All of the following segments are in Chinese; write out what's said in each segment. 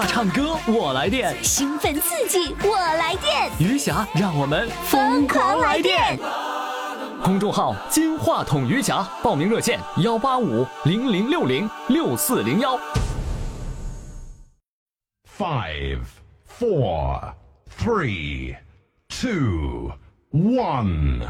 话唱歌我来电，兴奋刺激我来电，余霞让我们疯狂来电。公众号“金话筒余霞”，报名热线：幺八五零零六零六四零幺。Five, four, three, two, one.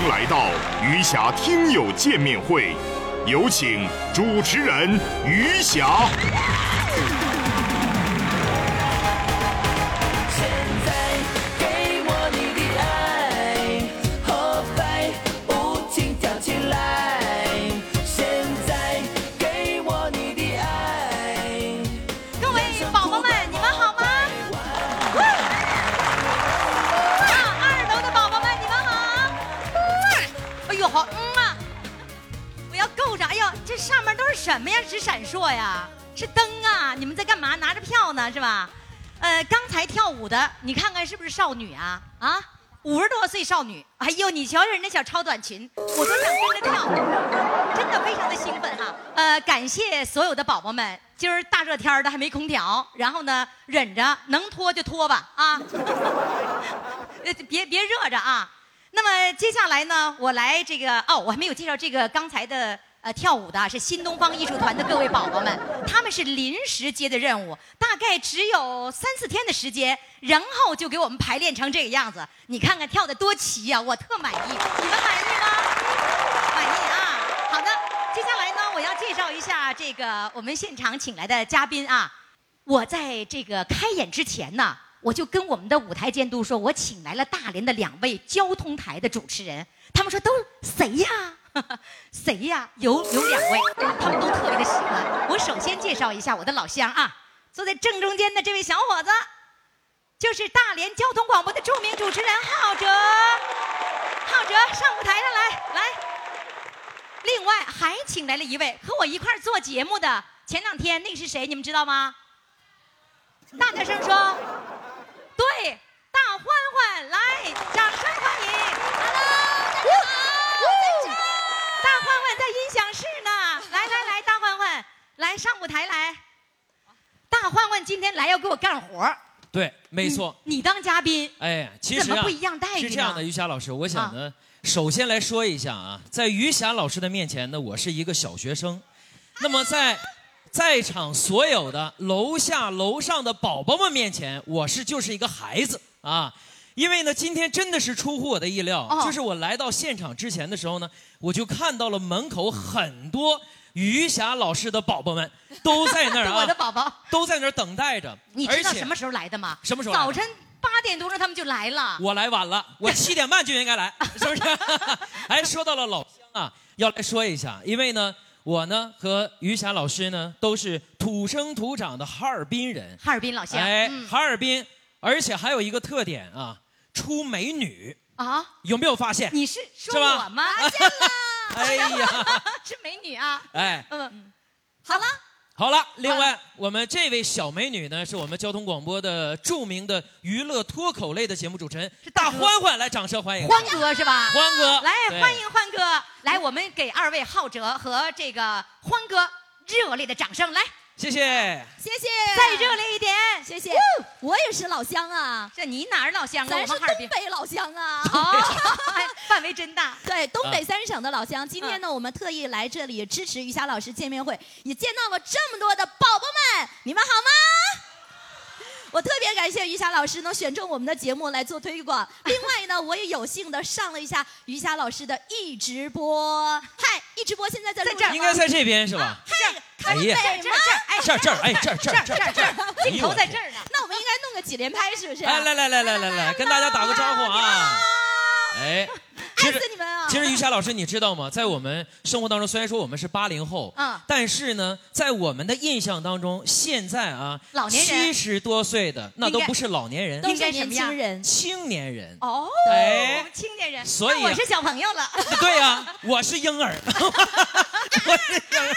迎来到余霞听友见面会，有请主持人余霞。舞的，你看看是不是少女啊？啊，五十多岁少女。哎呦，你瞧瞧人家小超短裙，我都想跟着跳，真的非常的兴奋哈。呃，感谢所有的宝宝们，今儿大热天的还没空调，然后呢忍着，能脱就脱吧啊，别别热着啊。那么接下来呢，我来这个哦，我还没有介绍这个刚才的。呃，跳舞的是新东方艺术团的各位宝宝们，他们是临时接的任务，大概只有三四天的时间，然后就给我们排练成这个样子。你看看跳的多齐呀，我特满意，你们满意吗？满意啊！好的，接下来呢，我要介绍一下这个我们现场请来的嘉宾啊。我在这个开演之前呢，我就跟我们的舞台监督说，我请来了大连的两位交通台的主持人，他们说都谁呀？谁呀？有有两位，他们都特别的喜欢。我首先介绍一下我的老乡啊，坐在正中间的这位小伙子，就是大连交通广播的著名主持人浩哲。浩哲上舞台上来，来。另外还请来了一位和我一块做节目的，前两天那是谁？你们知道吗？大点声说。对，大欢欢，来，掌声欢迎。Hello，大欢欢在音响室呢，来来来，大欢欢，来上舞台来。大欢欢今天来要给我干活儿对，没错。你你当嘉宾，哎，其实啊怎么不一样待遇是这样的，于霞老师，我想呢，首先来说一下啊，在于霞老师的面前呢，我是一个小学生。那么在在场所有的楼下楼上的宝宝们面前，我是就是一个孩子啊。因为呢，今天真的是出乎我的意料，哦就是我来到现场之前的时候呢，我就看到了门口很多余霞老师的宝宝们都在那儿啊，我的宝宝，都在那儿等待着。你知道而且什么时候来的吗？什么时候早晨八点多钟他们就来了。我来晚了，我七点半就应该来，是不是？哎，说到了老乡啊，要来说一下，因为呢，我呢和于霞老师呢都是土生土长的哈尔滨人，哈尔滨老乡，哎，嗯。哈尔滨，而且还有一个特点啊，出美女，啊，有没有发现？你是说我吗？发现了？哎呀，是美女啊，哎，嗯，好了，好了，另外我们这位小美女呢，是我们交通广播的著名的娱乐脱口类的节目主持人是大欢欢，来掌声欢迎欢哥是吧？欢哥，来欢迎欢哥，来，我们给二位浩哲和这个欢哥热烈的掌声，来，谢谢。谢谢，再热烈一点，谢谢。我也是老乡啊，这你哪儿老乡啊？咱是东。北老乡啊。哦，哎范围真大。对，东啊北三省的老乡，今天呢，我们特意来这里支持于霞老师见面会，也见到了这么多的宝宝们，你们好吗？我特别感谢于霞老师能选中我们的节目来做推广。另外呢，我也有幸的上了一下于霞老师的一直播。嗨，一直播现在在这儿着应该在这边是吧？嗨，哎呀这儿这儿这儿，哎，这儿这儿哎这儿这儿这儿这儿，镜头在这儿呢。那我们应该弄个几连拍，是不是？哎，来来来来来来，跟大家打个招呼啊！哎，其爱实死你们啊！其实于霞老师，你知道吗？在我们生活当中，虽然说我们是八零后，嗯但是呢，在我们的印象当中，现在啊，老年人七十多岁的那都不是老年人都，应是年该什么样轻人。青年人。哦，哎青年人，所以我是小朋友了。对呀、我是婴儿，我是婴儿。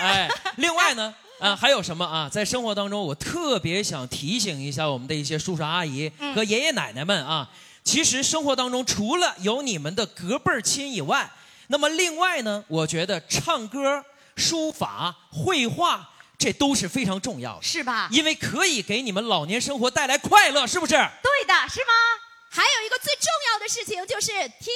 哎，另外呢，啊，还有什么啊？在生活当中，我特别想提醒一下我们的一些叔叔阿姨和爷爷奶奶们啊。其实生活当中，除了有你们的隔辈儿亲以外，那么另外呢，我觉得唱歌、书法、绘画，这都是非常重要的，是吧？因为可以给你们老年生活带来快乐，是不是？对的，是吗？还有一个最重要的事情就是听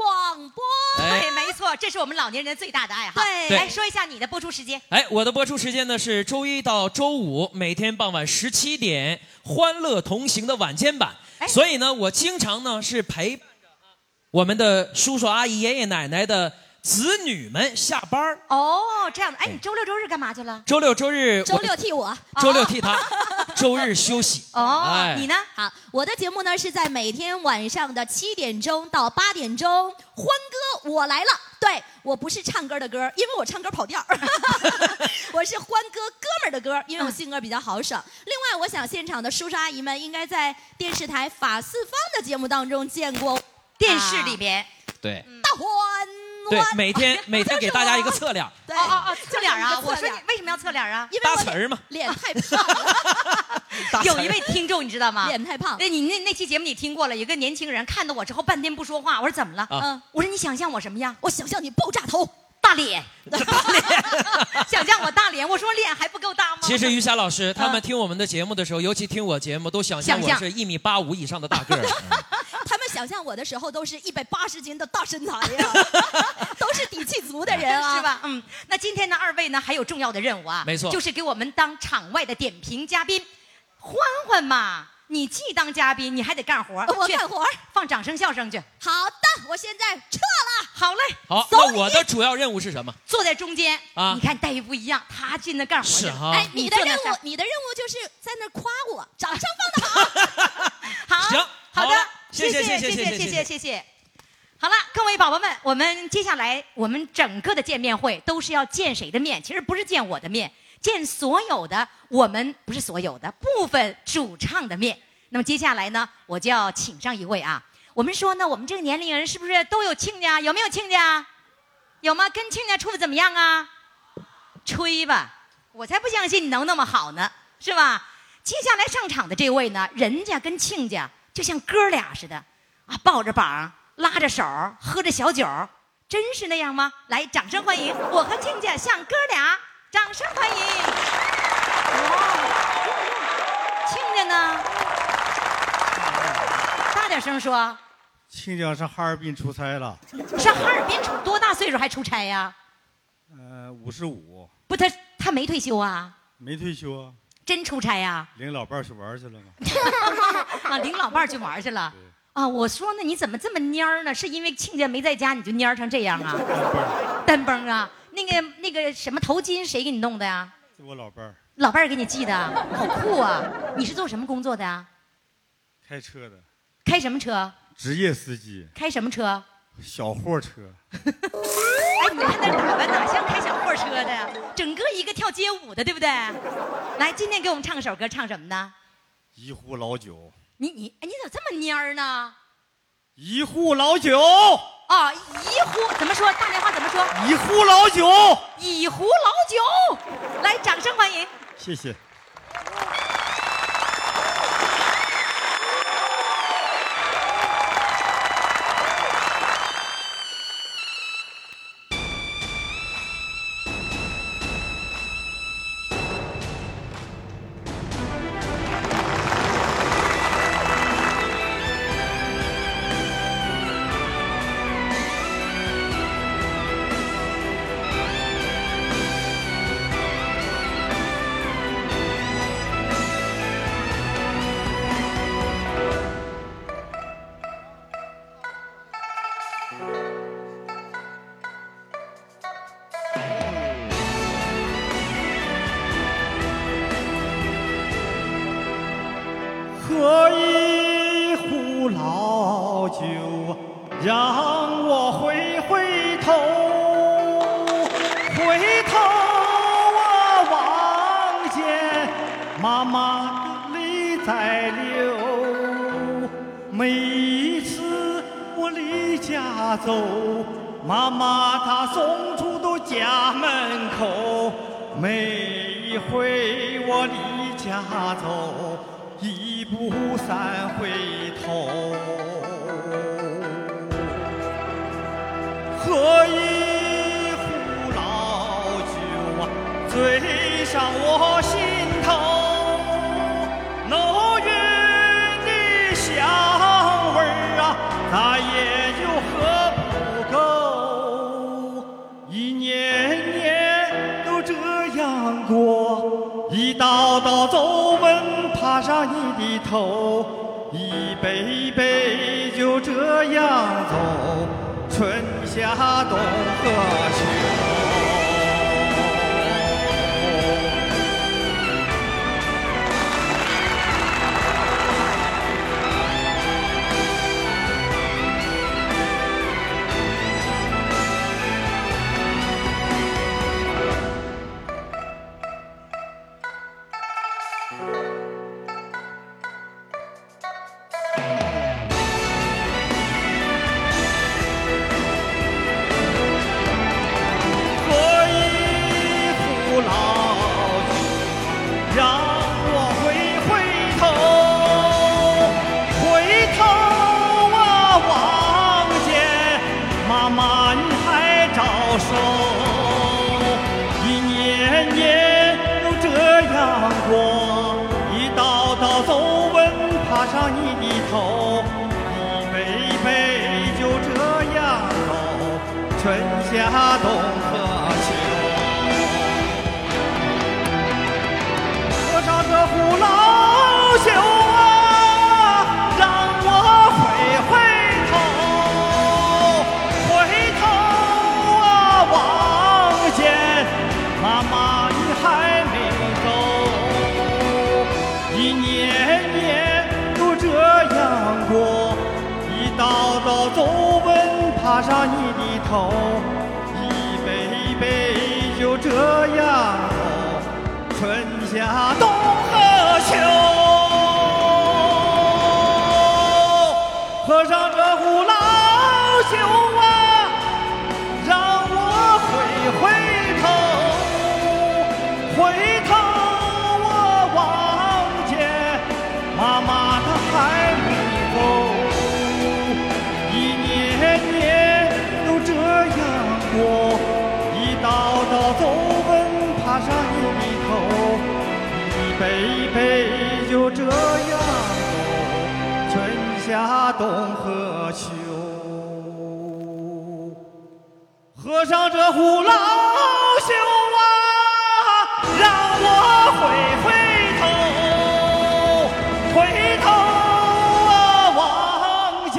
广播。哎对，没错，这是我们老年人最大的爱好。对对来说一下你的播出时间。哎，我的播出时间呢是周一到周五，每天傍晚十七点，《欢乐同行》的晚间版。哎所以呢，我经常呢是陪伴着啊我们的叔叔阿姨、爷爷奶奶的子女们下班儿哦，这样的。哎，你周六周日干嘛去了？周六周日，周六替我。周六替他，周日休息。哦，哎你呢？好，我的节目呢是在每天晚上的七点钟到八点钟。欢歌，我来了。对我不是唱歌的歌，因为我唱歌跑调儿 我是欢歌哥们儿的歌，因为我性格比较豪爽。另外，我想现场的叔叔阿姨们应该在电视台法四方的节目当中见过电视里边。对大欢对，每天 每天给大家一个侧脸，对哦哦哦，侧脸啊！我说你为什么要侧脸啊？因为词儿嘛。脸太 胖了，有一位听众你知道吗？脸太胖。那你那那期节目你听过了？有个年轻人看到我之后半天不说话，我说怎么了？啊嗯，我说你想象我什么样？我想象你爆炸头。大脸，想象我大脸，我说脸还不够大吗？其实于霞老师他们嗯听我们的节目的时候，尤其听我节目，都想象想象我是一米八五以上的大个儿。想象我的时候都是一百八十斤的大身材呀，都是底气足的人啊，是？吧？嗯，那今天呢，二位呢还有重要的任务啊，没错就是给我们当场外的点评嘉宾。欢欢嘛，你既当嘉宾，你还得干活。我干活。放掌声笑声去。好的，我现在撤了。好嘞。好，走那我的主要任务是什么？坐在中间啊你看待遇不一样，他进那干活去了。是哈哎，你的任务你的任务就是在那夸我，掌声放 的好。好，行好的谢谢谢谢谢谢谢谢。好了，各位宝宝们，我们接下来我们整个的见面会都是要见谁的面？其实不是见我的面，见所有的我们不是所有的部分主唱的面。那么接下来呢，我就要请上一位啊。我们说呢，我们这个年龄人是不是都有亲家？有没有亲家？有吗？跟亲家处的怎么样啊？吹吧，我才不相信你能那么好呢，是吧？接下来上场的这位呢，人家跟亲家就像哥俩似的，啊，抱着膀，拉着手，喝着小酒，真是那样吗？来，掌声欢迎我和亲家像哥俩，掌声欢迎。哇，亲家呢？大点声说，亲家上哈尔滨出差了，上哈尔滨出多大岁数还出差呀？呃，五十五，不，他他没退休啊，没退休啊，真出差呀？领老伴儿去玩去了吗。啊，领老伴儿去玩去了。啊，我说呢，你怎么这么蔫儿呢？是因为亲家没在家，你就蔫儿成这样啊？单崩啊！那个那个什么头巾谁给你弄的呀？这我老伴儿老伴儿给你系的，好酷啊！你是做什么工作的呀？开车的，开什么车？职业司机，开什么车？小货车。哎，你看那打扮哪像开小货车的呀？整个一个跳街舞的，对不对？来，今天给我们唱首歌，唱什么呢？一壶老酒，你你哎，你怎么这么蔫儿呢？一壶老酒，啊，一壶怎么说？大连话怎么说？一壶老酒。一壶老酒，来，掌声欢迎。谢谢。喝一壶老酒，让我回回头，回头我望见妈妈泪在流。每一次我离家走，妈妈她送出都家门口。每一回我离家走，一步三回头。喝一壶老酒啊，醉上我头，一杯一杯就这样走，春夏冬和你的头，一辈辈就这样走，春夏冬一辈辈就这样走，春夏冬和秋。喝上这壶老酒啊，让我回回头，回头。啊望见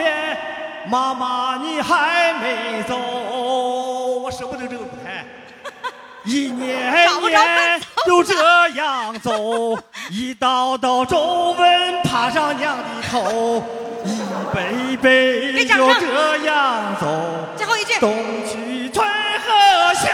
妈妈你还没走，我舍不得这个舞台。一年年就这样走，一道道皱纹爬上娘的头，一杯杯就这样走。最后一句，冬去春和秋。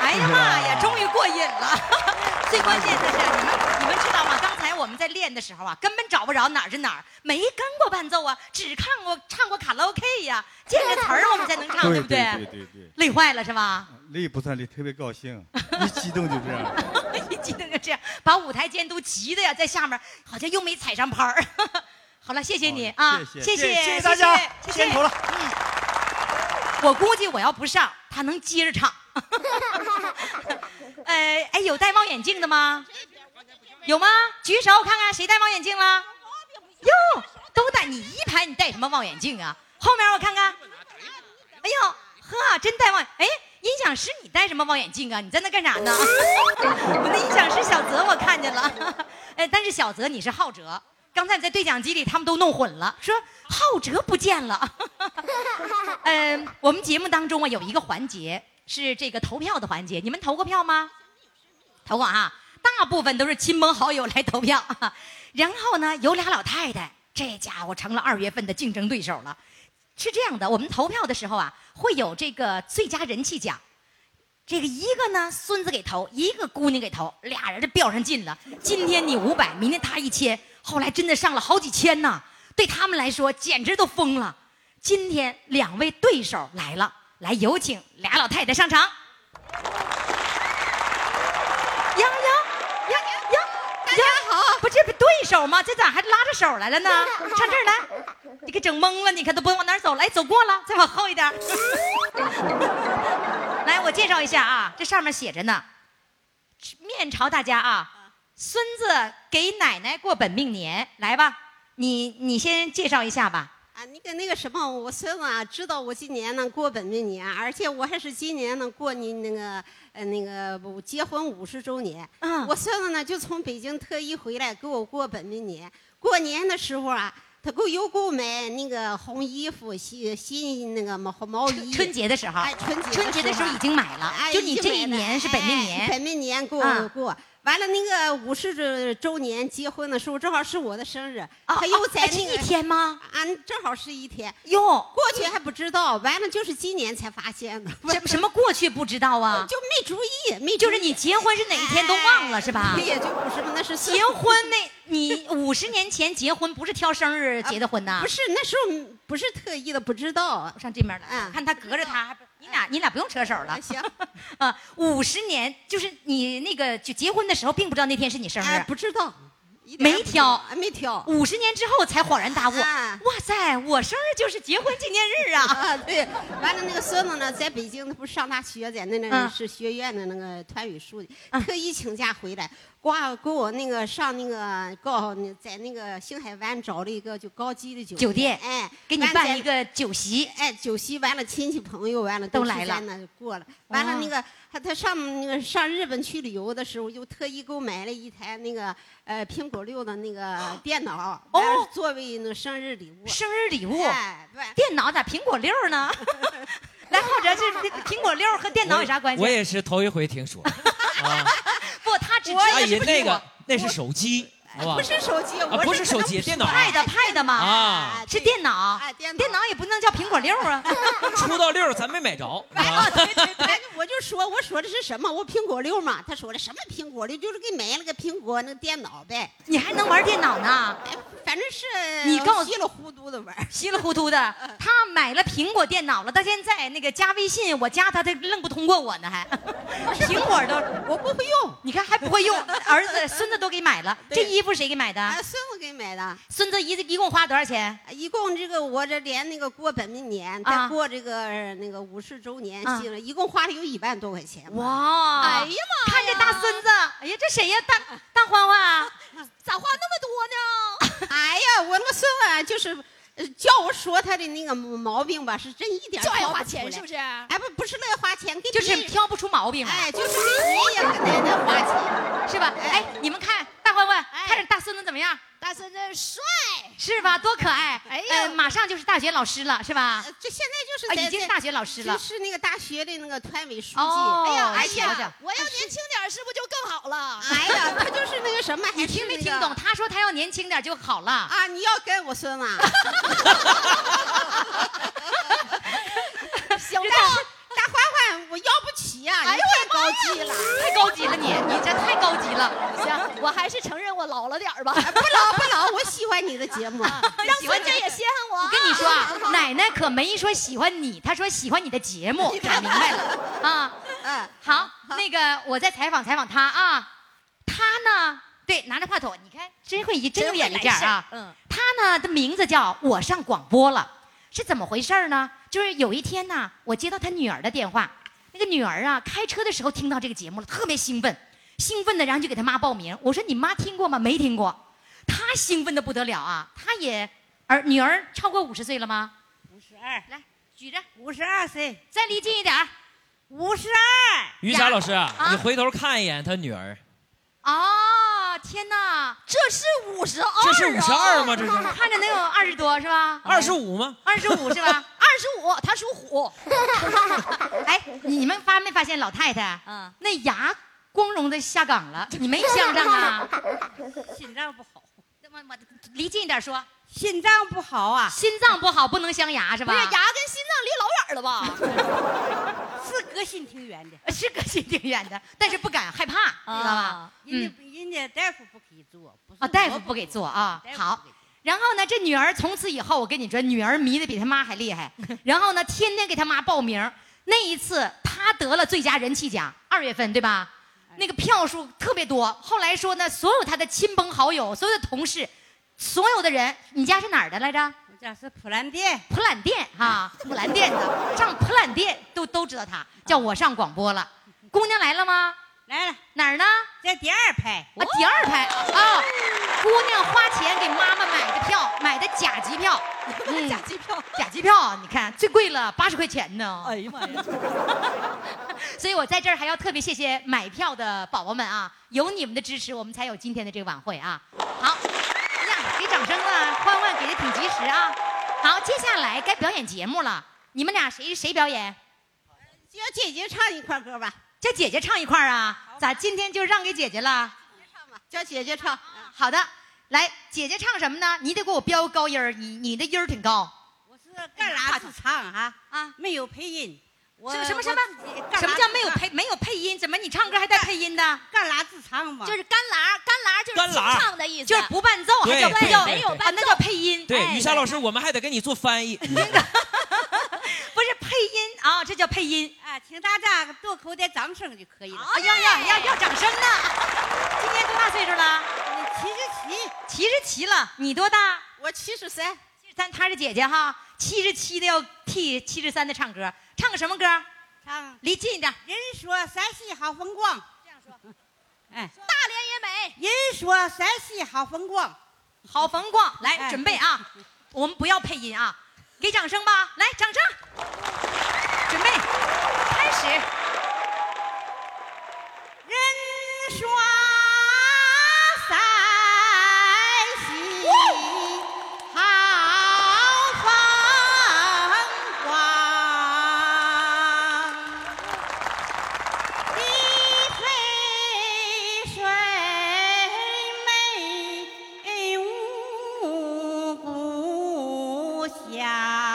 哎呀妈呀，终于过瘾了！最关键的是，你们你们知道吗？刚才我们在练的时候啊，根本找不着哪儿是哪儿，没跟过伴奏啊，只看过唱过卡拉 OK 呀，见着词儿我们才能唱，不对？对对对，累坏了是吧？累不算累，特别高兴，一激动就这样。一激动就这样，把舞台监督急的呀，在下面好像又没踩上拍儿。好了，谢谢你啊，谢谢谢谢大家，谢辛苦了。我估计我要不上，他能接着唱。呃，哎，有戴望远镜的吗？有吗？举手看看谁戴望远镜了？哟，都戴你一排，你戴什么望远镜啊？后面我看看。哎呦，呵，真戴望。哎，音响师你戴什么望远镜啊？你在那干啥呢？我那音响师小泽我看见了。哎，但是小泽你是浩哲。刚才你在对讲机里，他们都弄混了，说浩哲不见了。嗯，我们节目当中啊有一个环节是这个投票的环节，你们投过票吗？投过啊，大部分都是亲朋好友来投票。然后呢，有俩老太太，这家伙成了二月份的竞争对手了。是这样的，我们投票的时候啊，会有这个最佳人气奖。这个一个呢，孙子给投，一个姑娘给投，俩人就较上劲了。今天你五百，明天他一千，后来真的上了好几千呐，对他们来说简直都疯了。今天两位对手来了，来有请俩老太太上场。呀呀呀呀！大家好，不这不对手吗？这咋还拉着手来了呢？上这儿来，你给整懵了，你看都不知道往哪儿走了。哎，走过了，再往后一点。来，我介绍一下啊，这上面写着呢，面朝大家啊，孙子给奶奶过本命年，来吧，你你先介绍一下吧。啊，那个那个什么，我孙子啊，知道我今年能过本命年，而且我还是今年能过你那个呃那个我结婚五十周年。嗯我孙子呢就从北京特意回来给我过本命年。过年的时候啊，他给我又给我买那个红衣服、新新那个毛毛衣。春节的时候，哎，春节春节的时候已经买了，哎就你这一年是本命哎年。本命年给啊我过。完了，那个五十周年结婚的时候，正好是我的生日，啊他又在那个一天吗？啊正好是一天。哟，过去还不知道，完了就是今年才发现的，什 什么过去不知道啊？就没注意，没就是你结婚是哪一天都忘了是吧？也就不是那是结婚那，你五十年前结婚不是挑生日结的婚呐？不是那时候不是特意的，不知道。上这边来，嗯看他隔着他，你俩你俩不用扯手了。行，啊，五十年就是你那个就结婚的时候，并不知道那天是你生哎，日，不知道，没挑哎没挑。五十年之后才恍然大悟。啊哇塞，我生日就是结婚纪念日啊！啊，对，完了那个孙子呢，在北京，他不是上大学，在那那是学院的那个团语书记，嗯特意请假回来，挂给我那个上那个高那在那个星海湾找了一个就高级的酒酒店哎，给你办一个酒席，哎，酒席完了，亲戚朋友完了都来了在那过了。完了那个他他上那个上日本去旅游的时候，又特意给我买了一台那个呃苹果六的那个 电脑，哦作为那个生日礼物。生日礼物。哎，对。电脑咋苹果六呢？来，浩哲，这苹果六和电脑有啥关系？我也是头一回听说。阿姨那个那是手机，不是手机，啊，我不是手机，电脑啊 pad pad 嘛，啊，是电脑。哎，电脑电脑也不能叫苹果六啊。出到六咱没买着，啊 哎，我就说，我说的是什么？我苹果六嘛。他说的什么苹果六？就是给买了个苹果那个电脑呗。你还能玩电脑呢？哎，反正是你告诉稀里糊涂的玩儿。稀里糊涂的，他买了苹果电脑了，到现在那个加微信，我加他，他愣不通过我呢，还苹果都我不会用，你看还不会用，儿子孙子都给买了。这对衣服谁给买的？啊，孙子给买的。孙子一一共花多少钱？一共这个我这连那个过本命年，啊再过这个呃那个五十周年一共花了有一万多块钱。哇！哎呀妈呀看这大孙子，哎呀，这谁呀？大大欢欢啊，咋花那么多呢？哎呀，我那个孙子啊，就是呃叫我说他的那个毛病吧，是真一点儿就爱花钱是不？是？哎，不不是乐意花钱，给就是挑不出毛病来，哎，就是给爷爷和奶奶花钱。是吧？哎，你们看大欢欢，看着大孙子怎么样？大孙子帅，是吧？多可爱！哎呀呃马上就是大学老师了，是吧？呃这现在就是啊，已经是大学老师了就。是那个大学的那个团委书记。哦哎呀，哎哎呀，我要年轻点是不是就更好了？哎呀，他就是那个什么，你听没听懂？他说他要年轻点就好了。啊？你要跟我孙子啊？行但是大欢欢，我要不起呀、哎呦你太高级了。太高级了你，你这太高级了。行，我还是承认我老了点儿吧。哎不老不老，我喜欢你的节目。让孙子也稀罕我。我跟你说啊，奶奶可没说喜欢你，她说喜欢你的节目，看明白了啊。嗯，好，那个我再采访采访她啊，她呢，对，拿着话筒，你看真会真有眼力见啊。嗯，他呢的名字叫我上广播了，是怎么回事呢？就是有一天呢，我接到她女儿的电话，那个女儿啊开车的时候听到这个节目了，特别兴奋，兴奋的然后就给她妈报名。我说你妈听过吗？没听过。她兴奋的不得了啊，她也儿女儿超过五十岁了吗？五十二，来举着，五十二岁，再离近一点儿。五十二，于霞老师啊啊，你回头看一眼她女儿，哦，天哪，这是五十二，这是五十二吗？这是看着能有二十多是吧？二十五吗？二十五是吧？二十五，他属虎。哎，你们发没发现老太太？嗯，那牙光荣的下岗了，你没相上啊？心脏不好，我我离近一点说，心脏不好啊，心脏不好不能镶牙是吧？不是牙跟心脏离老远了吧？是隔心挺远的，是隔心挺远的，但是不敢害怕，知道吧啊？人家人家大夫不给做，啊，大夫不给做啊好然后呢，这女儿从此以后，我跟你说，女儿迷得比他妈还厉害。然后呢，天天给她妈报名。那一次，她得了最佳人气奖，二月份对吧？那个票数特别多。后来说呢，所有她的亲朋好友、所有的同事，所有的人，你家是哪儿的来着？我家是普兰店，普兰店哈，普兰店的，上普兰店都都知道她，叫我上广播了。姑娘来了吗？来了，哪儿呢？在第二排，啊，第二排啊，姑娘花钱给妈妈买的票，买的假机票，嗯，假机票。假机票，你看最贵了八十块钱呢。哎呀妈呀！所以我在这儿还要特别谢谢买票的宝宝们啊，有你们的支持，我们才有今天的这个晚会啊。好，哎呀，给掌声啊，欢欢给的挺及时啊。好，接下来该表演节目了，你们俩谁谁表演？叫姐姐唱一块歌吧，叫姐姐唱一块儿啊？咋今天就让给姐姐了？叫姐姐唱。好的，来，姐姐唱什么呢？你得给我飙高音儿，你你的音儿挺高。我是干啥自唱哈，啊，没有配音，我什么什么什么叫没有配没有配音？怎么你唱歌还带配音的？干拉自唱嘛？就是干拉，干拉就是清干拉唱的意思，就是不伴奏，还叫不叫没有伴奏？那叫配音。对，雨霞老师，我们还得给你做翻译。配音啊，这叫配音。啊，请大家多扣点掌声就可以了。哎呀呀呀，要掌声呢！今年多大岁数了？七十七，七十七了。你多大？我七十三，七十三，她是姐姐哈。七十七的要替七十三的唱歌，唱个什么歌？唱离近一点。人说山西好风光，这样说，哎，大连也美。人说山西好风光，好风光，来哎准备啊！我们不要配音啊，给掌声吧！来，掌声，准备，开始。人说呀。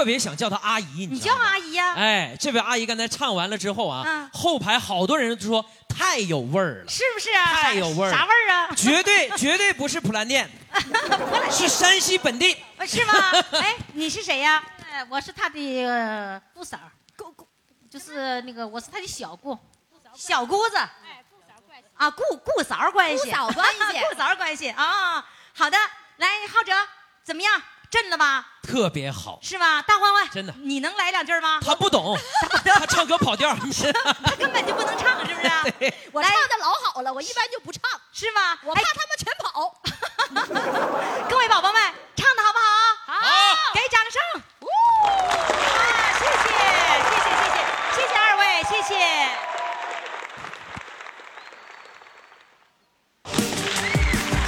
特别想叫她阿姨，你叫？阿姨呀？哎，这位阿姨刚才唱完了之后啊，嗯后排好多人都说太有味儿了，是不是啊？太有味儿了啥味儿啊？绝对绝对不是普兰店，是山西本地。是吗？哎，你是谁呀？哎，我是他的呃姑嫂，姑姑就是那个我是他的小姑，小姑子。啊，姑姑嫂关系，姑嫂关系 姑嫂关系啊。好的，来，浩哲，怎么样？震了吧？特别好，是吗？大欢欢，真的你能来两句吗？他不懂，他唱歌跑调，他根本就不能唱，是不是？我唱的老好了，我一般就不唱，是吗？我怕他们全跑。各位宝宝们，唱的好不好？好，给掌声！啊，谢谢，谢谢，谢谢，谢谢二位，谢谢。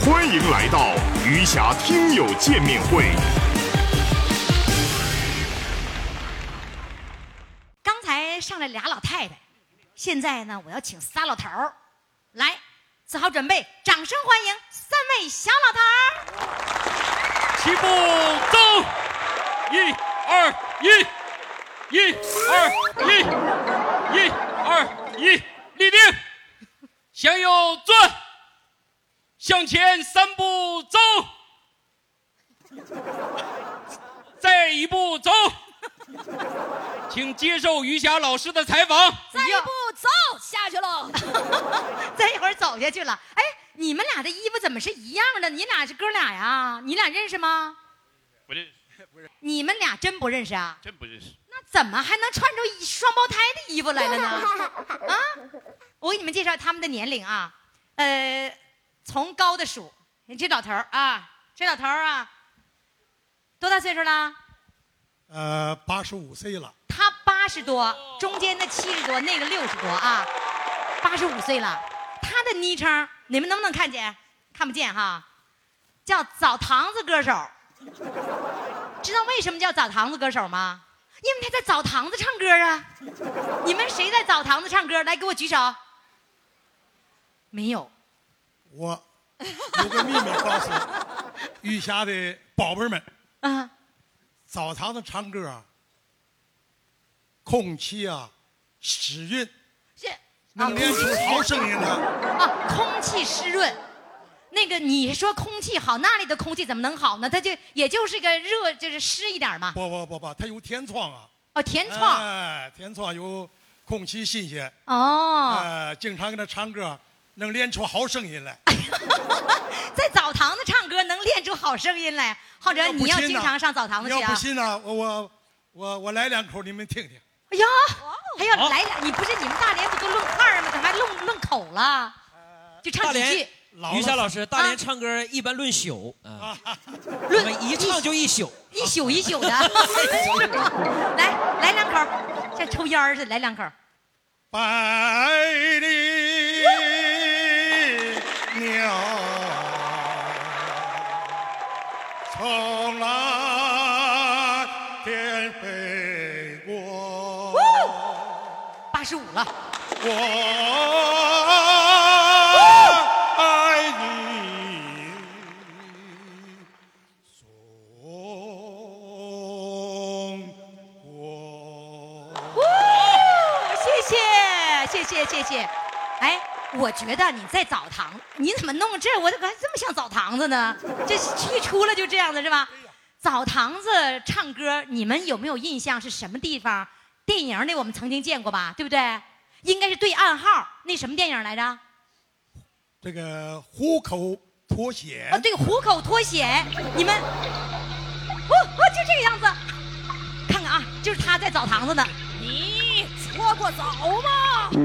欢迎来到余霞听友见面会。上来俩老太太，现在呢，我要请仨老头儿，来，做好准备，掌声欢迎三位小老头儿。起步走，一二一，一二一，一二一，立定，向右转，向前三步走，再一步走，请接受余霞老师的采访。再一步走下去喽。再一会儿走下去了。哎，你们俩的衣服怎么是一样的？你俩是哥俩呀？你俩认识吗？不认识，不认识，你们俩真不认识啊？真不认识。那怎么还能穿着一双胞胎的衣服来了呢？啊，我给你们介绍他们的年龄啊，呃，从高的数，这老头儿啊，这老头儿啊，多大岁数了？呃，八十五岁了，他八十多，中间的七十多，那个六十多啊，八十五岁了。他的昵称你们能不能看见？看不见哈，叫澡堂子歌手。知道为什么叫澡堂子歌手吗？因为他在澡堂子唱歌啊。你们谁在澡堂子唱歌？来，给我举手。没有。我有个秘密告诉 玉霞的宝贝们，啊，澡堂子唱歌啊，空气啊，湿润，这能练出好声音来。啊，空气湿润。那个你说空气好，那里的空气怎么能好呢？它就也就是个热，就是湿一点嘛。不不不不，它有天窗啊，哦，天窗。哎，天窗有空气新鲜。哦，哎，经常跟他唱歌，能练出好声音来。在澡堂子唱歌能练出好声音来。浩哲，你要经常上澡堂子去啊你要不？信呢，我我我我来两口，你们听听。哎呀，还要来两？你不是你们大连不都论块儿吗？怎么还论论口了？就唱几句。于霞老师，大啊连唱歌一般论宿啊，我们一唱就一宿，一宿一宿的。来来两口，像抽烟似的，来两口。百里从蓝天飞过，八十五了。我爱你中国。谢谢谢谢谢谢。哎，我觉得你在澡堂，你怎么弄这？我怎么还这么像澡堂子呢？这一出来就这样的是吧？澡堂子唱歌，你们有没有印象是什么地方？电影里我们曾经见过吧，对不对？应该是对暗号，那什么电影来着？这个虎口脱险啊，，对，虎口脱险，你们，哦哦，就这个样子。看看啊，就是他在澡堂子呢。你搓过澡吗？鸳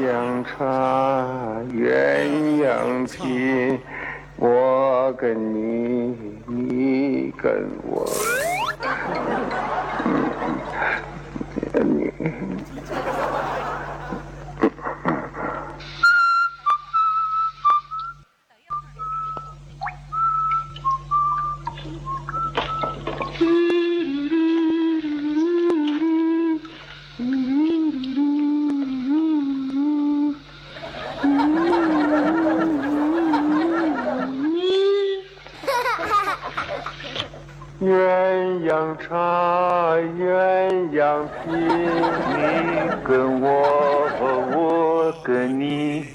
鸯茶，鸳鸯琴，我跟你，你跟我。你鸳鸯茶，鸳鸯品，你跟我，我跟你。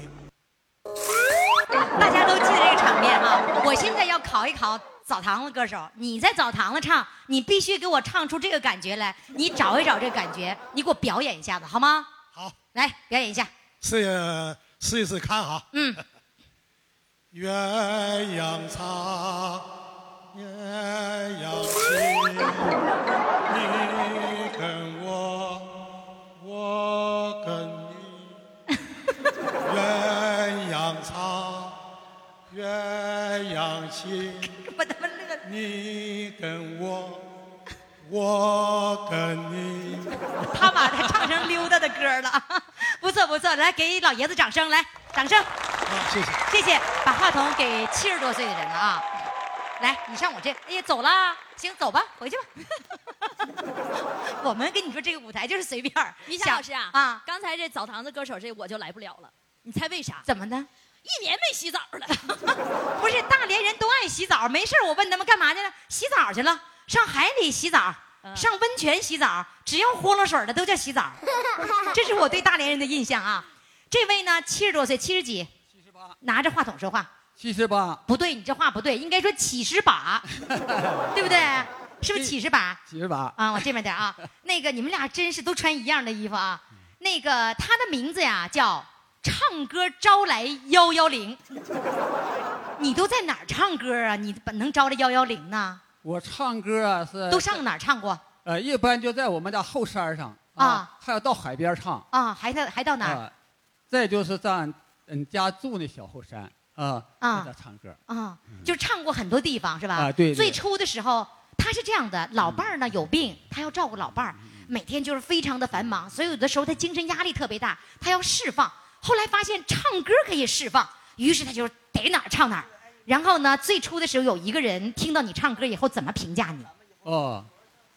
大家都记得这个场面哈。我现在要考一考澡堂子歌手，你在澡堂子唱，你必须给我唱出这个感觉来。你找一找这个感觉，你给我表演一下子好吗？好，来表演一下。试一试一试看哈。嗯。鸳鸯茶，鸳鸯品，你跟我，我跟你。鸳鸯茶，鸳鸯琴，你跟我，我跟你。他把它唱成溜达的歌了，不错不错，来给老爷子掌声，来掌声。谢谢。谢谢，把话筒给七十多岁的人了啊！来，你上我这，哎呀，走了，行，走吧，回去吧。我们跟你说，这个舞台就是随便儿于霞老师啊，啊，刚才这澡堂子歌手这我就来不了了，你猜为啥？怎么的？一年没洗澡了。不是大连人都爱洗澡，没事儿我问他们干嘛去了？洗澡去了，上海里洗澡，上温泉洗澡，只要豁了水的都叫洗澡。这是我对大连人的印象啊。这位呢，七十多岁，七十几，七十八，拿着话筒说话。七十八，不对，你这话不对，应该说七十把，对不对？是不是七十把？七十八啊，往这边点啊。那个你们俩真是都穿一样的衣服啊。那个他的名字呀叫唱歌招来幺幺零。你都在哪儿唱歌啊？你能招来幺幺零呢？我唱歌啊是都上哪儿唱过？呃，一般就在我们家后山上啊，还要到海边唱啊，还到还到哪儿？啊，再就是在嗯家住那小后山啊啊唱歌啊，就唱过很多地方是吧？啊对对最初的时候，他是这样的，老伴儿呢有病，他要照顾老伴儿，每天就是非常的繁忙，所以有的时候他精神压力特别大，他要释放。后来发现唱歌可以释放，于是他就逮哪儿唱哪儿。然后呢，最初的时候有一个人听到你唱歌以后，怎么评价你？哦，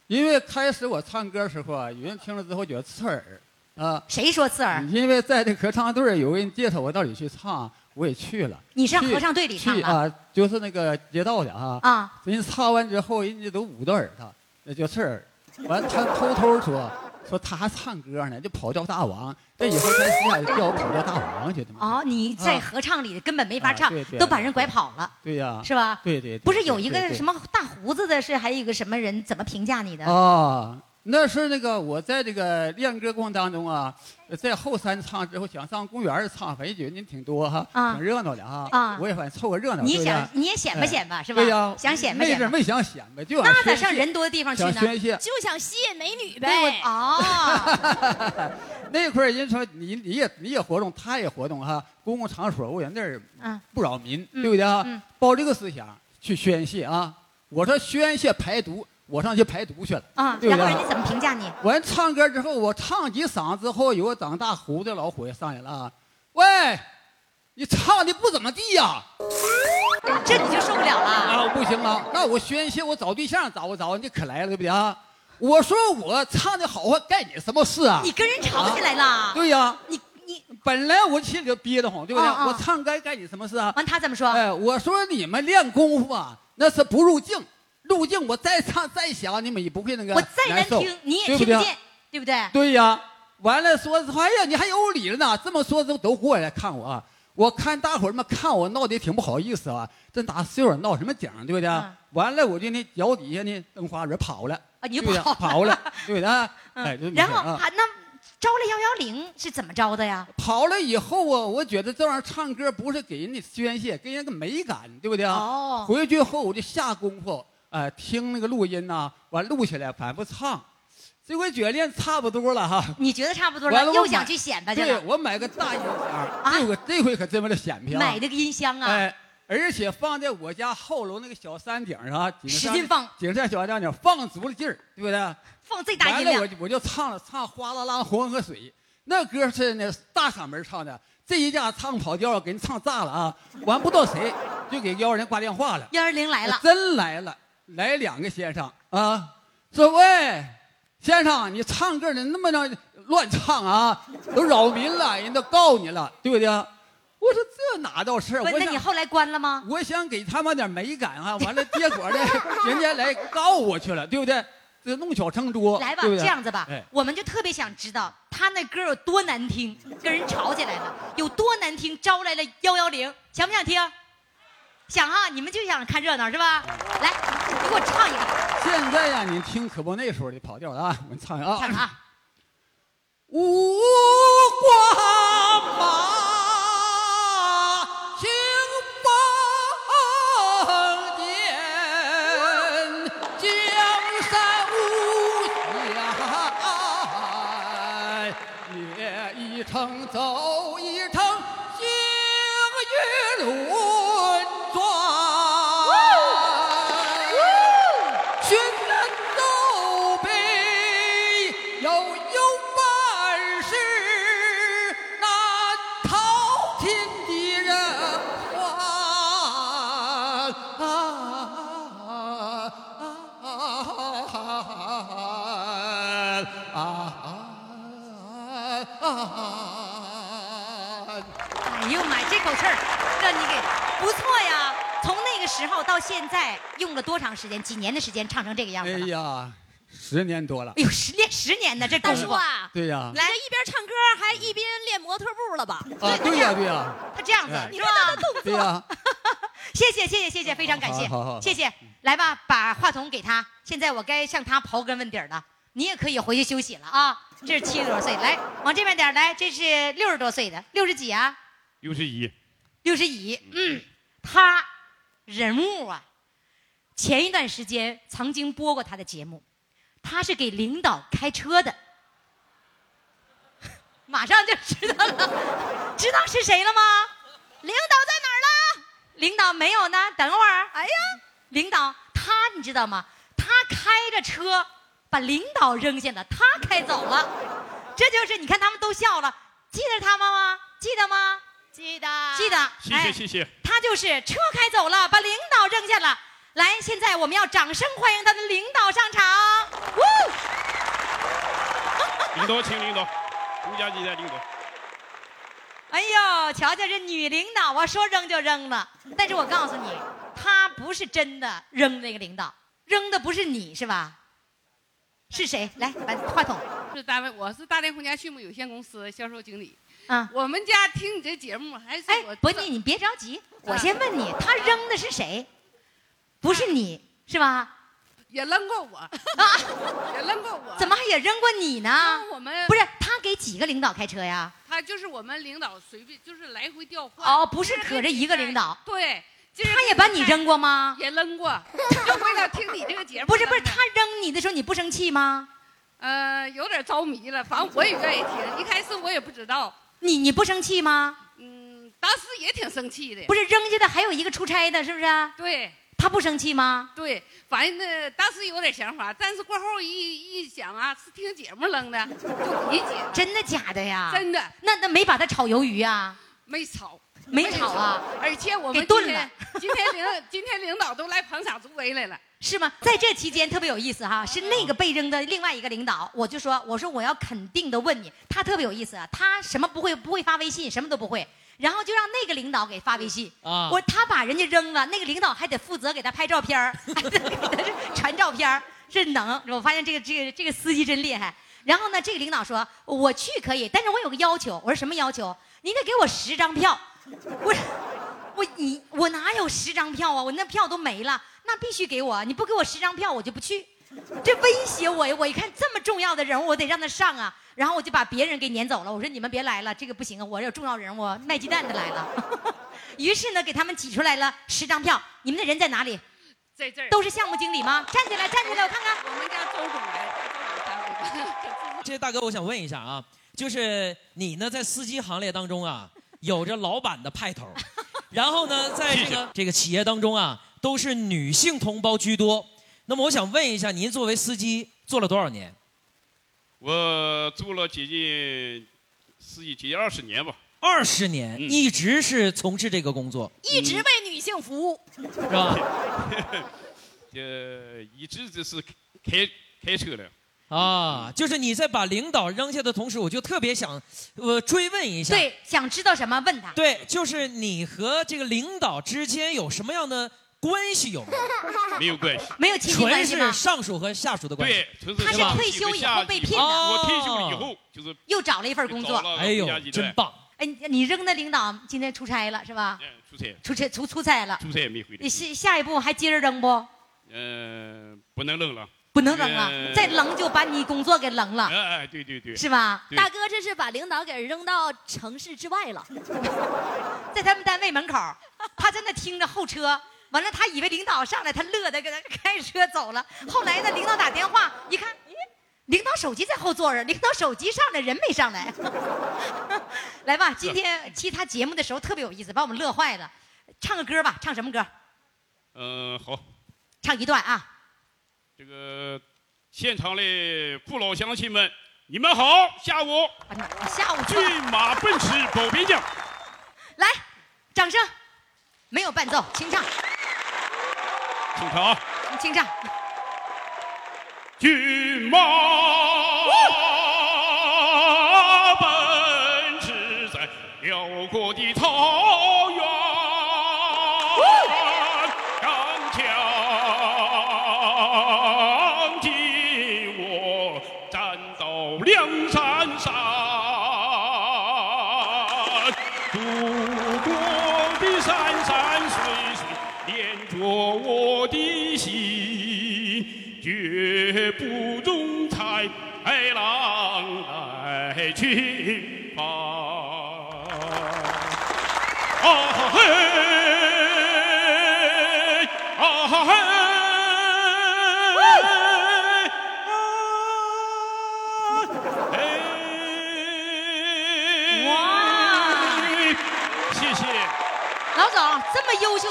因为开始我唱歌的时候啊，有人听了之后觉得刺耳啊。谁说刺耳？因为在这合唱队儿有人介绍我到里去唱，我也去了。你上合唱队里唱啊去啊？就是那个街道的啊。啊。人唱完之后，人家都捂着耳朵，那叫刺耳。完，他偷偷说说他还唱歌呢，就跑调大王。这以后咱私下就叫我跑调大王去的嘛。哦，你在合唱里根本没法唱都把人拐跑了。对呀。是吧？对对。对不是有一个什么大胡子的，是还有一个什么人怎么评价你的？啊，那是那个我在这个练歌过程当中啊，在后山唱之后，想上公园儿唱，反正觉得人挺多哈，啊挺热闹的哈。啊我也反正凑个热闹。你想你也显摆哎显摆是吧对呀，想显摆显摆那阵儿没想显摆，就想那咋上人多的地方去呢宣泄。就想吸引美女呗。哦，那块儿人说你你也你也活动，他也活动哈，公共场所我想那儿嗯不扰民，对不对啊？嗯抱这个思想去宣泄啊！我说宣泄排毒，我上去排毒去了啊，然后人家怎么评价你？完唱歌之后，我唱几嗓之后，有个长大胡子老虎也上来了啊！喂，你唱的不怎么地呀、这你就受不了了啊！不行了，那我宣泄，我找对象找不着，你可来了，对不对啊？我说我唱的好坏，干你什么事啊？你跟人吵起来了？啊对呀、你你本来我心里就憋得慌，对不对？我唱歌干你什么事啊？完他怎么说？哎，我说你们练功夫啊，那是不入境，入境我再唱再想，你们也不会那个我再难听你也听不见，对不对？对呀，完了说，哎呀，你还有理了呢。这么说都都过来看我啊。我看大伙儿们看我闹得也挺不好意思啊，这打岁数闹什么景儿，对不对？完了，我就那脚底下呢，蹬花轮跑了，啊，你就对不对跑跑了，对不对？哎，就然后事啊啊，那招了幺幺零是怎么招的呀？跑了以后啊，我觉得这玩意儿唱歌不是给人家宣泄，给人个美感，对不对啊？哦回去后我就下功夫，呃，听那个录音呐、完录下来反复唱，这回觉得练差不多了哈。你觉得差不多了，又想去显摆去对，我买个大音响，这回这回可真为了显摆啊。买的个音箱啊。哎，而且放在我家后楼那个小山顶上使劲放，景山小山顶放足了劲儿，对不对？放最大音完了，量我。就我就唱了唱哗啦啦黄河水，那歌是那大嗓门唱的，这一下唱跑调给人唱炸了啊！完不知道谁就给幺二零挂电话了，幺二零来了，真来了，来两个先生啊，说喂，先生你唱歌你那么让乱唱啊，都扰民了，人都告你了，对不对？我我说这哪到事我想那你后来关了吗？我想给他们点美感啊，完了结果呢，人家来告我去了，对不对？这弄巧成拙，来吧，对对这样子吧哎，我们就特别想知道他那歌有多难听，跟人吵起来了，有多难听，招来了幺幺零，想不想听？想哈，你们就想看热闹是吧？来，你给我唱一个，现在呀，你听可不那时候的跑调了啊，我们唱啊。唱啊。无光马行风间，江山无限，掠一程走时候到现在，用了多长时间？几年的时间唱成这个样子哎了？呀，十年多了。哎呦，十年十年呢这功大夫叔啊，对呀你这一边唱歌还一边练模特步了吧？啊，对呀，对呀。他这样子哎，你说他的动对呀，谢谢谢谢谢谢，非常感谢好好好，谢谢。来吧，把话筒给他。现在我该向他刨根问底儿了。你也可以回去休息了啊。这是七十多岁，来往这边点儿来，这是六十多岁的，六十几啊？六十一，六十一。嗯，他人物啊，前一段时间曾经播过他的节目，他是给领导开车的，马上就知道了，知道是谁了吗？领导在哪儿了？领导没有呢，等会儿。哎呀，领导他你知道吗？他开着车把领导扔下了，他开走了，这就是你看他们都笑了，记得他们吗？记得吗？记得记得。谢哎谢谢谢。他就是车开走了，把领导扔下了。来，现在我们要掌声欢迎他的领导上场。呜！领导，请领导，顾家集团领导。哎呦，瞧瞧这女领导啊，说扔就扔了。但是我告诉你，她不是真的扔那个领导，扔的不是你是吧？是谁？来，把话筒。是单位，我是大连红家畜牧有限公司销售经理。啊，我们家听你这节目还是哎不，你你别着急，我先问你，他扔的是谁？不是你是吧？也扔过我，也扔过我。怎么还也扔过你呢？我们不是他给几个领导开车呀？他就是我们领导随便就是来回调换。哦，不是可着一个领导。对，他也把你扔过吗？也扔过，就为了听你这个节目。不是不是，他扔你的时候你不生气吗？呃，有点着迷了，反正我也愿意听。一开始我也不知道。你你不生气吗？嗯，当时也挺生气的。不是扔下的还有一个出差的，是不是？对。他不生气吗？对，反正那，当时有点想法，但是过后一一想啊，是听节目扔的，就理解。真的假的呀？真的。那那没把他炒鱿鱼啊？没炒，没炒啊。而且我们给炖了。今天领今天领导都来捧场助威来了。是吗？在这期间特别有意思哈，是那个被扔的另外一个领导，我就说，我说我要肯定的问你，他特别有意思啊，他什么不会，不会发微信，什么都不会，然后就让那个领导给发微信，啊我他把人家扔了，那个领导还得负责给他拍照片儿还得给他传照片儿这能，我发现这个这个这个司机真厉害。然后呢，这个领导说我去可以，但是我有个要求，我说什么要求？你得给我十张票，我我你我哪有十张票啊？我那票都没了，那必须给我！你不给我十张票，我就不去。这威胁我呀！我一看这么重要的人物，我得让他上啊。然后我就把别人给撵走了。我说你们别来了，这个不行啊！我有重要人物，卖鸡蛋的来了。于是呢，给他们挤出来了十张票。你们的人在哪里？在这儿。都是项目经理吗？站起来，站起来，我看看。我们家周总来。这大哥，我想问一下啊，就是你呢，在司机行列当中啊，有着老板的派头，然后呢，在这个这个企业当中啊，都是女性同胞居多。那么我想问一下，您作为司机做了多少年？我做了接近司机接近二十年吧。二十年，嗯一直是从事这个工作，一直为女性服务。是吧？呃，一直就是开开车的。啊，就是你在把领导扔下的同时，我就特别想，呃，追问一下。对，想知道什么问他。对，就是你和这个领导之间有什么样的关系有没有？没有关系，没有亲戚关系吗是？上属和下属的关系。对，纯他是退休以后被骗的我退休以后就是又找了一份工作。哎呦，真棒！哎，你你扔的领导今天出差了是吧？出差，出差出出差了。出差也没回来你。下下一步还接着扔不？嗯，不能扔了。不能扔了，呃再扔就把你工作给扔了，哎哎，对对对，是吧？大哥这是把领导给扔到城市之外了。在他们单位门口，他在那听着候车，完了他以为领导上来，他乐的给他开车走了。后来呢，领导打电话一看，咦，领导手机在后座上，领导手机上来，人没上来。来吧，今天其他节目的时候特别有意思，把我们乐坏了。唱个歌吧，唱什么歌？嗯，好，唱一段啊。这个现场的父老乡亲们，你们好，下午下午骏马奔驰保边疆，来，掌声。没有伴奏，清唱，请唱啊，清唱。骏马奔驰在辽阔的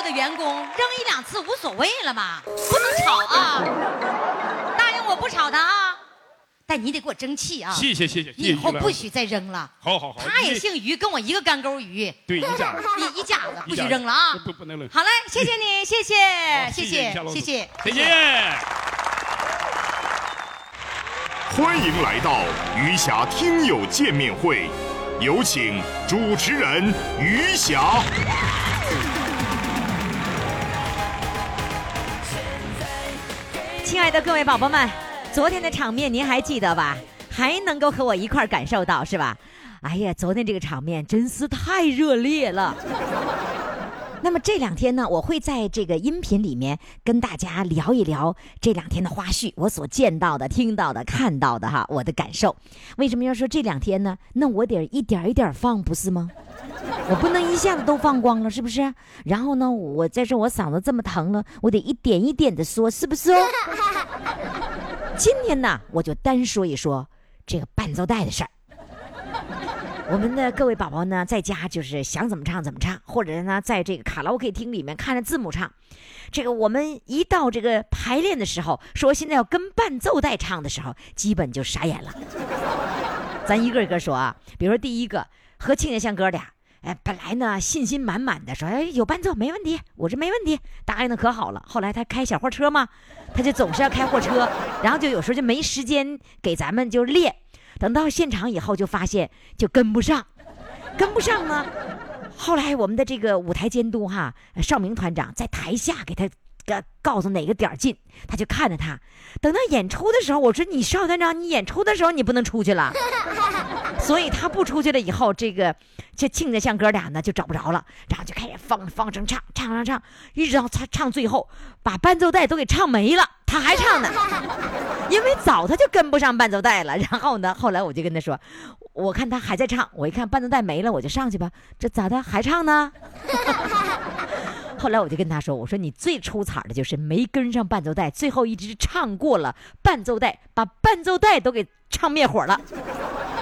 的员工，扔一两次无所谓了嘛，不能吵啊！答应我不吵他啊，但你得给我争气啊！谢谢谢谢，你以后不许再扔了。好好好，他也姓于，跟我一个干沟鱼。对一家 子一一家子，不许扔了啊！不不能扔。好嘞，谢谢你，谢谢，谢谢谢谢，再见。欢迎来到余霞听友见面会，有请主持人余霞。亲爱的各位宝宝们，昨天的场面您还记得吧？还能够和我一块儿感受到是吧？哎呀，昨天这个场面真是太热烈了。那么这两天呢，我会在这个音频里面跟大家聊一聊这两天的花絮，我所见到的、听到的、看到的哈，我的感受。为什么要说这两天呢？那我得一点一点放，不是吗？我不能一下子都放光了，是不是？然后呢，我再说我嗓子这么疼了，我得一点一点的说，是不是哦？今天呢，我就单说一说这个伴奏带的事儿。我们的各位宝宝呢，在家就是想怎么唱怎么唱，或者呢，在这个卡拉 OK 厅里面看着字幕唱。这个我们一到这个排练的时候，说现在要跟伴奏带唱的时候，基本就傻眼了。咱一个一个说啊，比如说第一个和庆家像哥俩，哎，本来呢信心满满的说，哎，有伴奏没问题，我这没问题，答应的可好了。后来他开小货车嘛，他就总是要开货车，然后就有时候就没时间给咱们就练。等到现场以后，就发现就跟不上，跟不上呢。后来我们的这个舞台监督哈，邵明团长在台下给他告告诉哪个点儿进，他就看着他。等到演出的时候，我说你邵团长，你演出的时候你不能出去了。所以他不出去了以后，这个这庆家像哥俩呢就找不着了，然后就开始放放声唱唱唱唱，一直到他唱最后，把伴奏带都给唱没了，他还唱呢。因为早他就跟不上伴奏带了，然后呢，后来我就跟他说，我看他还在唱，我一看伴奏带没了，我就上去吧。这咋的还唱呢？后来我就跟他说，我说你最出彩的就是没跟上伴奏带，最后一直唱过了伴奏带，把伴奏带都给唱灭火了，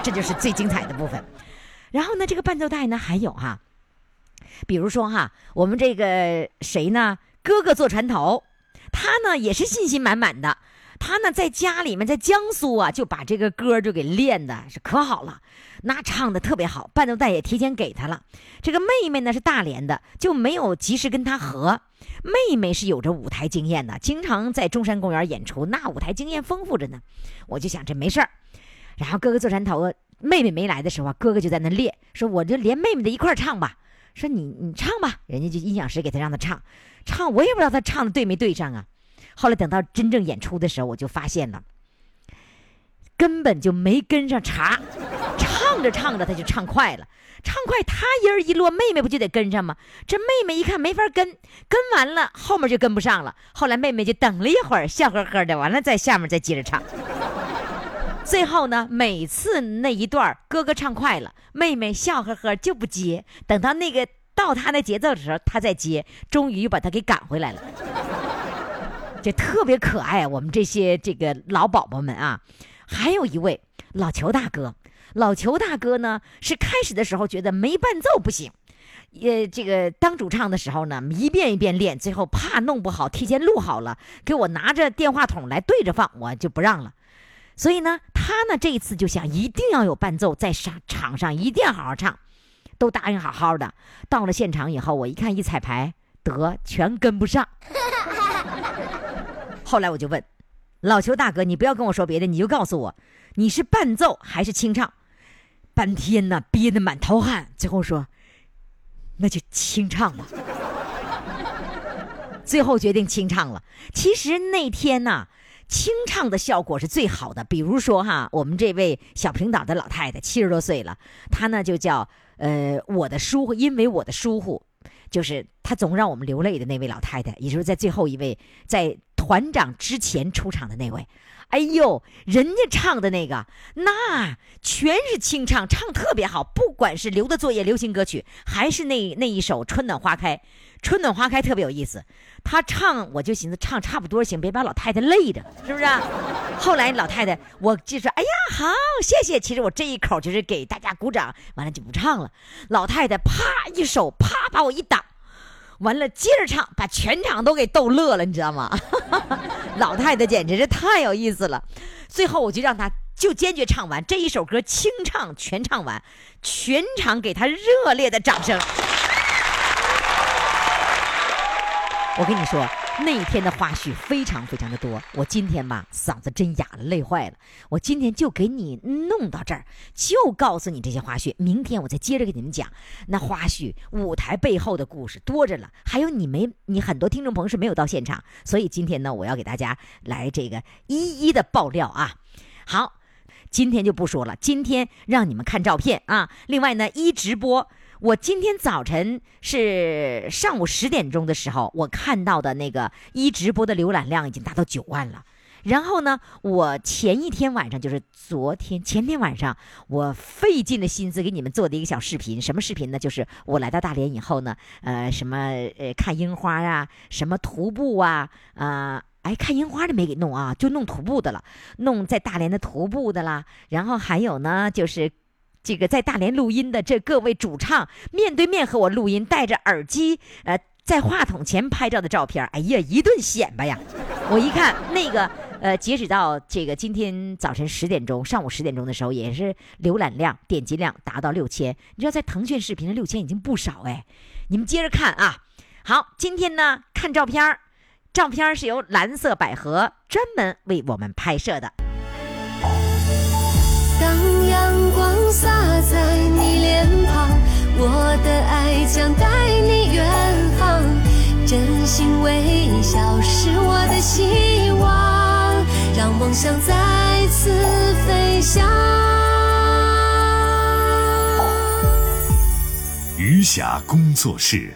这就是最精彩的部分。然后呢，这个伴奏带呢还有哈，比如说哈，我们这个谁呢？哥哥坐船头，他呢也是信心满满的。他呢在家里面在江苏啊，就把这个歌就给练的是可好了，那唱的特别好，伴奏带也提前给他了。这个妹妹呢是大连的，就没有及时跟他合。妹妹是有着舞台经验的，经常在中山公园演出，那舞台经验丰富着呢。我就想这没事儿，然后哥哥坐山头，妹妹没来的时候啊，哥哥就在那练，说我就连妹妹的一块唱吧。说你你唱吧，人家就音响师给他让他唱，唱我也不知道他唱的对没对上啊。后来等到真正演出的时候，我就发现了，根本就没跟上茬，唱着唱着他就唱快了，唱快他音儿一落，妹妹不就得跟上吗？这妹妹一看没法跟，跟完了后面就跟不上了。后来妹妹就等了一会儿，笑呵呵的，完了在下面再接着唱。最后呢，每次那一段哥哥唱快了，妹妹笑呵呵就不接，等到那个到他那节奏的时候，他再接，终于又把他给赶回来了。这特别可爱，我们这些这个老宝宝们啊，还有一位老裘大哥。老裘大哥呢，是开始的时候觉得没伴奏不行，呃这个当主唱的时候呢，一遍一遍练，最后怕弄不好，提前录好了，给我拿着电话筒来对着放，我就不让了。所以呢，他呢这一次就想一定要有伴奏，在上场上一定要好好唱，都答应好好的。到了现场以后，我一看一彩排，得全跟不上。后来我就问老邱大哥：“你不要跟我说别的，你就告诉我，你是伴奏还是清唱？”半天呢，憋得满头汗，最后说：“那就清唱吧。”最后决定清唱了。其实那天呢，清唱的效果是最好的。比如说哈，我们这位小平岛的老太太七十多岁了，她呢就叫呃我的疏忽，因为我的疏忽，就是她总让我们流泪的那位老太太，也就是在最后一位在团长之前出场的那位。哎呦，人家唱的那个那全是清唱，唱特别好。不管是留的作业流行歌曲，还是那那一首《春暖花开》，《春暖花开》特别有意思。他唱，我就寻思唱差不多行，别把老太太累着，是不是？后来老太太，我就说：“哎呀，好，谢谢。”其实我这一口就是给大家鼓掌，完了就不唱了。老太太啪一手啪把我一挡。完了，接着唱，把全场都给逗乐了，你知道吗？老太太简直是太有意思了。最后我就让她就坚决唱完这一首歌，清唱全唱完，全场给她热烈的掌声。我跟你说。那一天的花絮非常非常的多，我今天吧嗓子真哑了，累坏了。我今天就给你弄到这儿，就告诉你这些花絮。明天我再接着给你们讲那花絮，舞台背后的故事多着了。还有你没你很多听众朋友是没有到现场，所以今天呢，我要给大家来这个一一的爆料啊。好，今天就不说了，今天让你们看照片啊。另外呢，一直播。我今天早晨是上午十点钟的时候，我看到的那个一直播的浏览量已经达到九万了。然后呢，我前一天晚上就是昨天前天晚上，我费尽了心思给你们做的一个小视频。什么视频呢？就是我来到大连以后呢，呃，什么呃看樱花啊，什么徒步啊，啊，哎，看樱花的没给弄啊，就弄徒步的了，弄在大连的徒步的啦。然后还有呢，就是。这个在大连录音的这各位主唱面对面和我录音，戴着耳机，呃，在话筒前拍照的照片，哎呀，一顿显摆呀！我一看那个，呃，截止到这个今天早晨十点钟，上午十点钟的时候，也是浏览量、点击量达到六千。你知道，在腾讯视频的六千已经不少哎。你们接着看啊。好，今天呢看照片，照片是由蓝色百合专门为我们拍摄的。洒在你脸庞，我的爱将带你远航。真心微笑是我的希望，让梦想再次飞翔。余霞工作室。